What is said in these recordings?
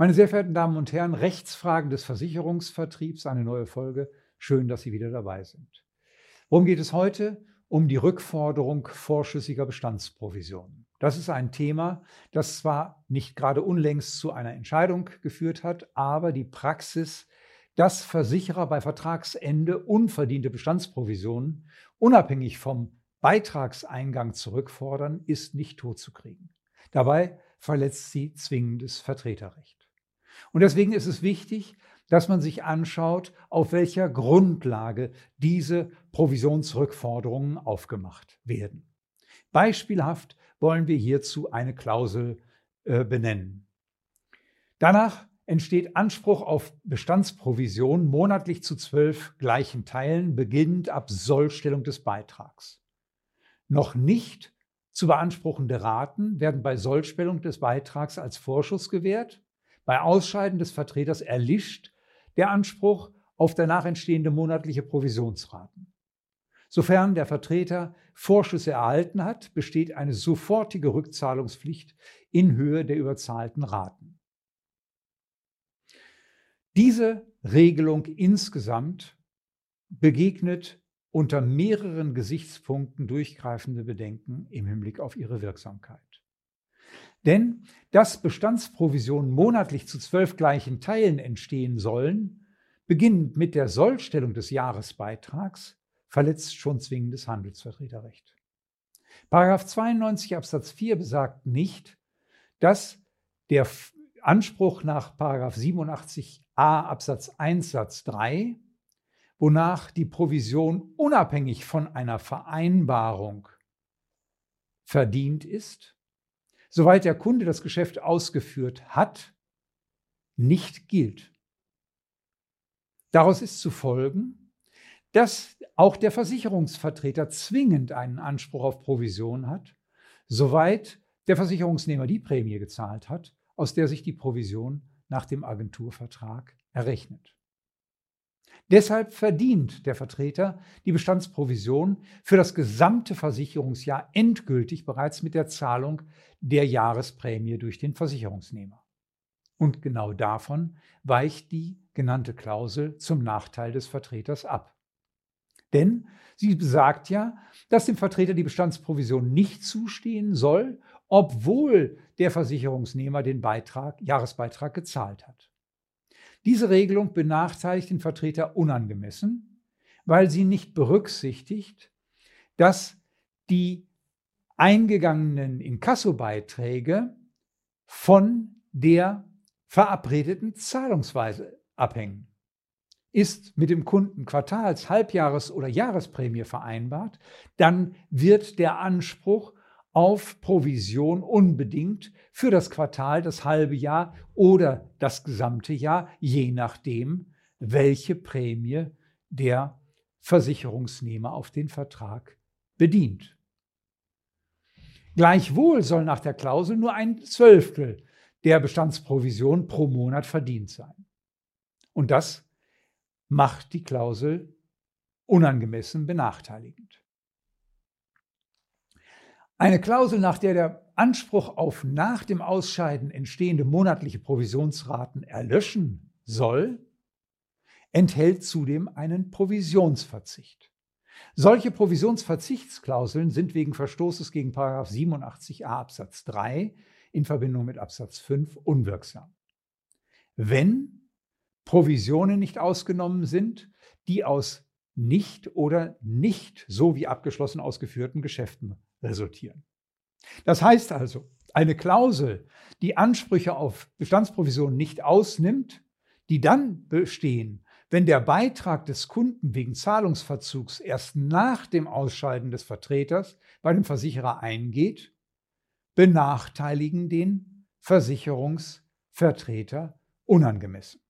Meine sehr verehrten Damen und Herren, Rechtsfragen des Versicherungsvertriebs, eine neue Folge. Schön, dass Sie wieder dabei sind. Worum geht es heute? Um die Rückforderung vorschüssiger Bestandsprovisionen. Das ist ein Thema, das zwar nicht gerade unlängst zu einer Entscheidung geführt hat, aber die Praxis, dass Versicherer bei Vertragsende unverdiente Bestandsprovisionen unabhängig vom Beitragseingang zurückfordern, ist nicht totzukriegen. Dabei verletzt sie zwingendes Vertreterrecht. Und deswegen ist es wichtig, dass man sich anschaut, auf welcher Grundlage diese Provisionsrückforderungen aufgemacht werden. Beispielhaft wollen wir hierzu eine Klausel äh, benennen. Danach entsteht Anspruch auf Bestandsprovision monatlich zu zwölf gleichen Teilen, beginnend ab Sollstellung des Beitrags. Noch nicht zu beanspruchende Raten werden bei Sollstellung des Beitrags als Vorschuss gewährt bei Ausscheiden des Vertreters erlischt der Anspruch auf danach entstehende monatliche Provisionsraten. Sofern der Vertreter Vorschüsse erhalten hat, besteht eine sofortige Rückzahlungspflicht in Höhe der überzahlten Raten. Diese Regelung insgesamt begegnet unter mehreren Gesichtspunkten durchgreifende Bedenken im Hinblick auf ihre Wirksamkeit. Denn dass Bestandsprovisionen monatlich zu zwölf gleichen Teilen entstehen sollen, beginnend mit der Sollstellung des Jahresbeitrags, verletzt schon zwingendes Handelsvertreterrecht. Paragraph 92 Absatz 4 besagt nicht, dass der Anspruch nach Paragraph 87a Absatz 1 Satz 3, wonach die Provision unabhängig von einer Vereinbarung verdient ist, soweit der Kunde das Geschäft ausgeführt hat, nicht gilt. Daraus ist zu folgen, dass auch der Versicherungsvertreter zwingend einen Anspruch auf Provision hat, soweit der Versicherungsnehmer die Prämie gezahlt hat, aus der sich die Provision nach dem Agenturvertrag errechnet. Deshalb verdient der Vertreter die Bestandsprovision für das gesamte Versicherungsjahr endgültig bereits mit der Zahlung der Jahresprämie durch den Versicherungsnehmer. Und genau davon weicht die genannte Klausel zum Nachteil des Vertreters ab. Denn sie besagt ja, dass dem Vertreter die Bestandsprovision nicht zustehen soll, obwohl der Versicherungsnehmer den Beitrag, Jahresbeitrag gezahlt hat. Diese Regelung benachteiligt den Vertreter unangemessen, weil sie nicht berücksichtigt, dass die eingegangenen Inkassobeiträge von der verabredeten Zahlungsweise abhängen. Ist mit dem Kunden Quartals-, Halbjahres- oder Jahresprämie vereinbart, dann wird der Anspruch auf Provision unbedingt für das Quartal, das halbe Jahr oder das gesamte Jahr, je nachdem, welche Prämie der Versicherungsnehmer auf den Vertrag bedient. Gleichwohl soll nach der Klausel nur ein Zwölftel der Bestandsprovision pro Monat verdient sein. Und das macht die Klausel unangemessen benachteiligend. Eine Klausel, nach der der Anspruch auf nach dem Ausscheiden entstehende monatliche Provisionsraten erlöschen soll, enthält zudem einen Provisionsverzicht. Solche Provisionsverzichtsklauseln sind wegen Verstoßes gegen 87a Absatz 3 in Verbindung mit Absatz 5 unwirksam. Wenn Provisionen nicht ausgenommen sind, die aus nicht oder nicht so wie abgeschlossen ausgeführten Geschäften resultieren. Das heißt also, eine Klausel, die Ansprüche auf Bestandsprovisionen nicht ausnimmt, die dann bestehen, wenn der Beitrag des Kunden wegen Zahlungsverzugs erst nach dem Ausscheiden des Vertreters bei dem Versicherer eingeht, benachteiligen den Versicherungsvertreter unangemessen.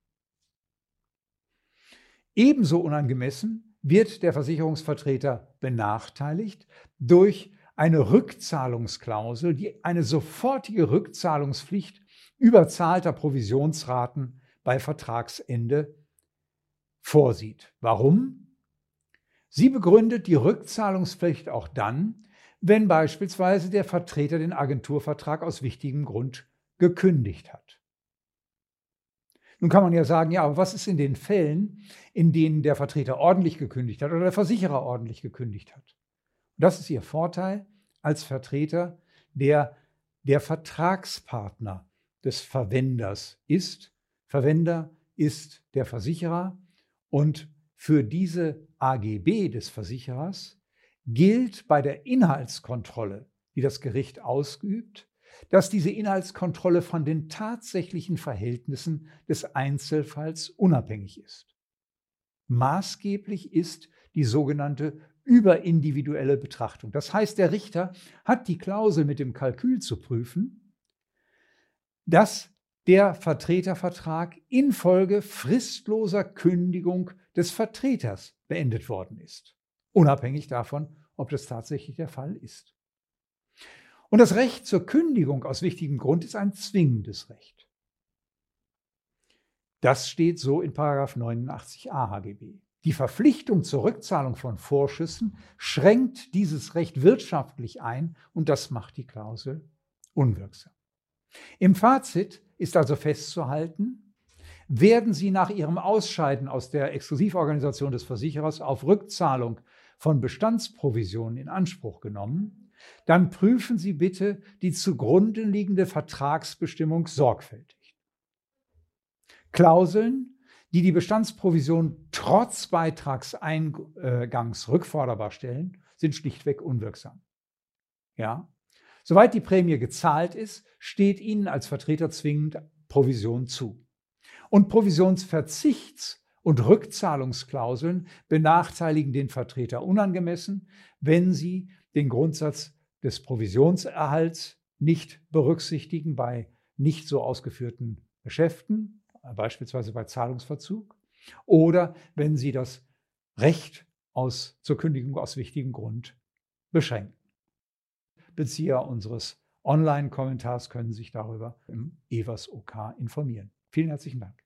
Ebenso unangemessen wird der Versicherungsvertreter benachteiligt durch eine Rückzahlungsklausel, die eine sofortige Rückzahlungspflicht überzahlter Provisionsraten bei Vertragsende vorsieht. Warum? Sie begründet die Rückzahlungspflicht auch dann, wenn beispielsweise der Vertreter den Agenturvertrag aus wichtigem Grund gekündigt hat. Nun kann man ja sagen, ja, aber was ist in den Fällen, in denen der Vertreter ordentlich gekündigt hat oder der Versicherer ordentlich gekündigt hat? Das ist Ihr Vorteil als Vertreter, der der Vertragspartner des Verwenders ist. Verwender ist der Versicherer und für diese AGB des Versicherers gilt bei der Inhaltskontrolle, die das Gericht ausübt, dass diese Inhaltskontrolle von den tatsächlichen Verhältnissen des Einzelfalls unabhängig ist. Maßgeblich ist die sogenannte überindividuelle Betrachtung. Das heißt, der Richter hat die Klausel mit dem Kalkül zu prüfen, dass der Vertretervertrag infolge fristloser Kündigung des Vertreters beendet worden ist, unabhängig davon, ob das tatsächlich der Fall ist. Und das Recht zur Kündigung aus wichtigem Grund ist ein zwingendes Recht. Das steht so in 89a HGB. Die Verpflichtung zur Rückzahlung von Vorschüssen schränkt dieses Recht wirtschaftlich ein und das macht die Klausel unwirksam. Im Fazit ist also festzuhalten, werden Sie nach Ihrem Ausscheiden aus der Exklusivorganisation des Versicherers auf Rückzahlung von Bestandsprovisionen in Anspruch genommen, dann prüfen Sie bitte die zugrunde liegende Vertragsbestimmung sorgfältig. Klauseln, die die Bestandsprovision trotz Beitragseingangs rückforderbar stellen, sind schlichtweg unwirksam. Ja? Soweit die Prämie gezahlt ist, steht Ihnen als Vertreter zwingend Provision zu. Und Provisionsverzichts- und Rückzahlungsklauseln benachteiligen den Vertreter unangemessen, wenn sie den Grundsatz des Provisionserhalts nicht berücksichtigen bei nicht so ausgeführten Geschäften, beispielsweise bei Zahlungsverzug, oder wenn sie das Recht aus, zur Kündigung aus wichtigem Grund beschränken. Bezieher unseres Online-Kommentars können sich darüber im EWAS OK informieren. Vielen herzlichen Dank.